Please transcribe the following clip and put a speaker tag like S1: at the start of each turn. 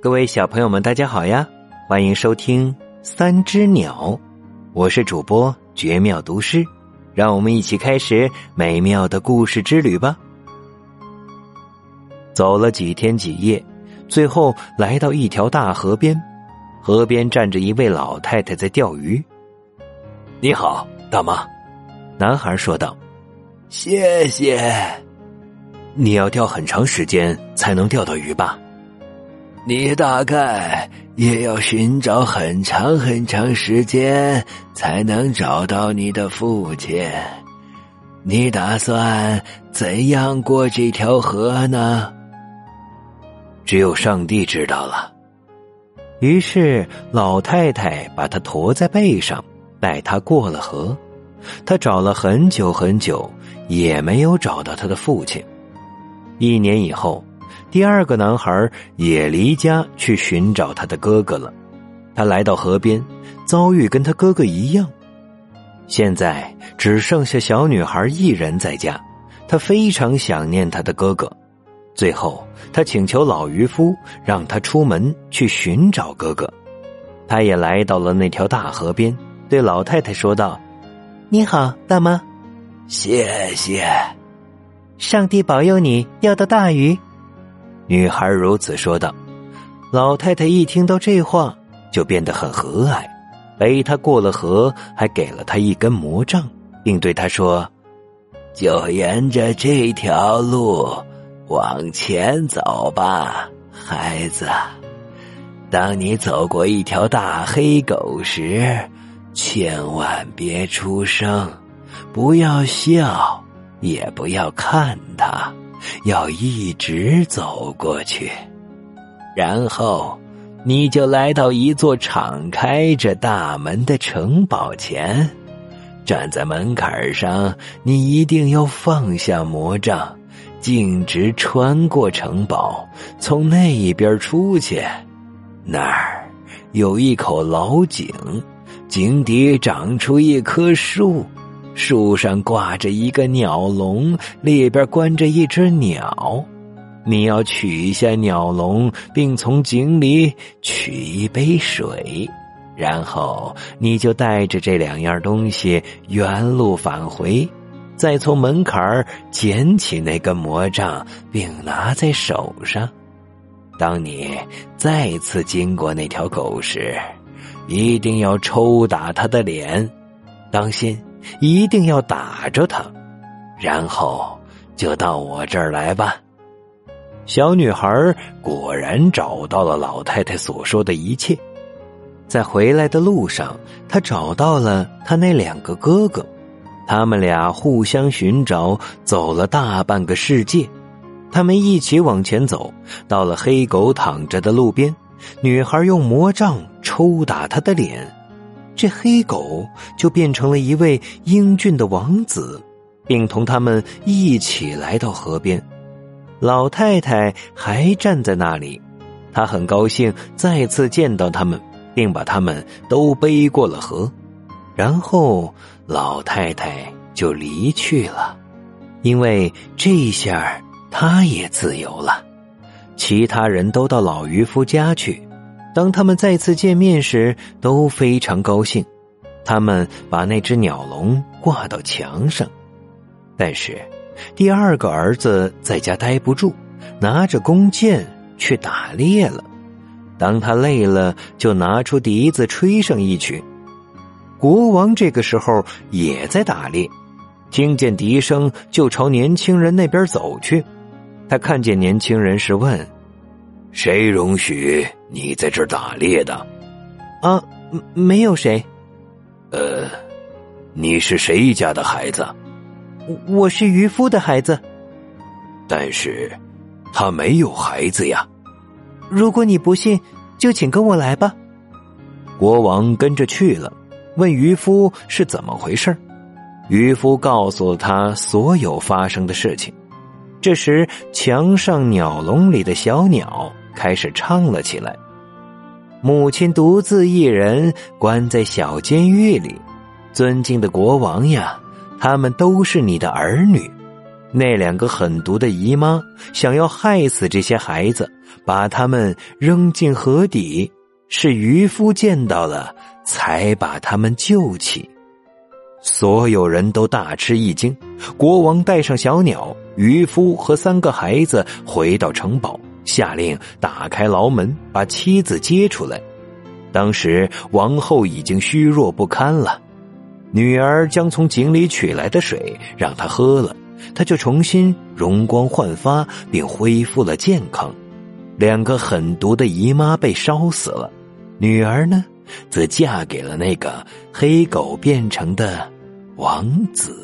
S1: 各位小朋友们，大家好呀！欢迎收听《三只鸟》，我是主播绝妙读诗，让我们一起开始美妙的故事之旅吧。走了几天几夜，最后来到一条大河边，河边站着一位老太太在钓鱼。
S2: 你好，大妈，
S1: 男孩说道：“
S2: 谢谢。
S1: 你要钓很长时间才能钓到鱼吧？”
S2: 你大概也要寻找很长很长时间才能找到你的父亲。你打算怎样过这条河呢？
S1: 只有上帝知道了。于是老太太把他驮在背上，带他过了河。他找了很久很久，也没有找到他的父亲。一年以后。第二个男孩也离家去寻找他的哥哥了。他来到河边，遭遇跟他哥哥一样。现在只剩下小女孩一人在家，他非常想念他的哥哥。最后，他请求老渔夫让他出门去寻找哥哥。他也来到了那条大河边，对老太太说道：“你好，大妈，
S2: 谢谢，
S1: 上帝保佑你钓到大鱼。”女孩如此说道。老太太一听到这话，就变得很和蔼，背他过了河，还给了他一根魔杖，并对他说：“
S2: 就沿着这条路往前走吧，孩子。当你走过一条大黑狗时，千万别出声，不要笑，也不要看它。”要一直走过去，然后你就来到一座敞开着大门的城堡前。站在门槛上，你一定要放下魔杖，径直穿过城堡，从那一边出去。那儿有一口老井，井底长出一棵树。树上挂着一个鸟笼，里边关着一只鸟。你要取下鸟笼，并从井里取一杯水，然后你就带着这两样东西原路返回，再从门槛捡起那根魔杖，并拿在手上。当你再次经过那条狗时，一定要抽打它的脸，当心。一定要打着他，然后就到我这儿来吧。小女孩果然找到了老太太所说的一切。在回来的路上，她找到了她那两个哥哥，他们俩互相寻找，走了大半个世界。他们一起往前走，到了黑狗躺着的路边，女孩用魔杖抽打他的脸。这黑狗就变成了一位英俊的王子，并同他们一起来到河边。老太太还站在那里，她很高兴再次见到他们，并把他们都背过了河。然后老太太就离去了，因为这下她也自由了。其他人都到老渔夫家去。当他们再次见面时，都非常高兴。他们把那只鸟笼挂到墙上，但是第二个儿子在家待不住，拿着弓箭去打猎了。当他累了，就拿出笛子吹上一曲。国王这个时候也在打猎，听见笛声就朝年轻人那边走去。他看见年轻人时问。谁容许你在这儿打猎的？
S1: 啊，没有谁。
S2: 呃，你是谁家的孩子？
S1: 我是渔夫的孩子。
S2: 但是，他没有孩子呀。
S1: 如果你不信，就请跟我来吧。国王跟着去了，问渔夫是怎么回事渔夫告诉他所有发生的事情。这时，墙上鸟笼里的小鸟。开始唱了起来。母亲独自一人关在小监狱里，尊敬的国王呀，他们都是你的儿女。那两个狠毒的姨妈想要害死这些孩子，把他们扔进河底。是渔夫见到了，才把他们救起。所有人都大吃一惊。国王带上小鸟、渔夫和三个孩子回到城堡，下令打开牢门，把妻子接出来。当时王后已经虚弱不堪了，女儿将从井里取来的水让她喝了。他就重新容光焕发，并恢复了健康。两个狠毒的姨妈被烧死了，女儿呢，则嫁给了那个黑狗变成的王子。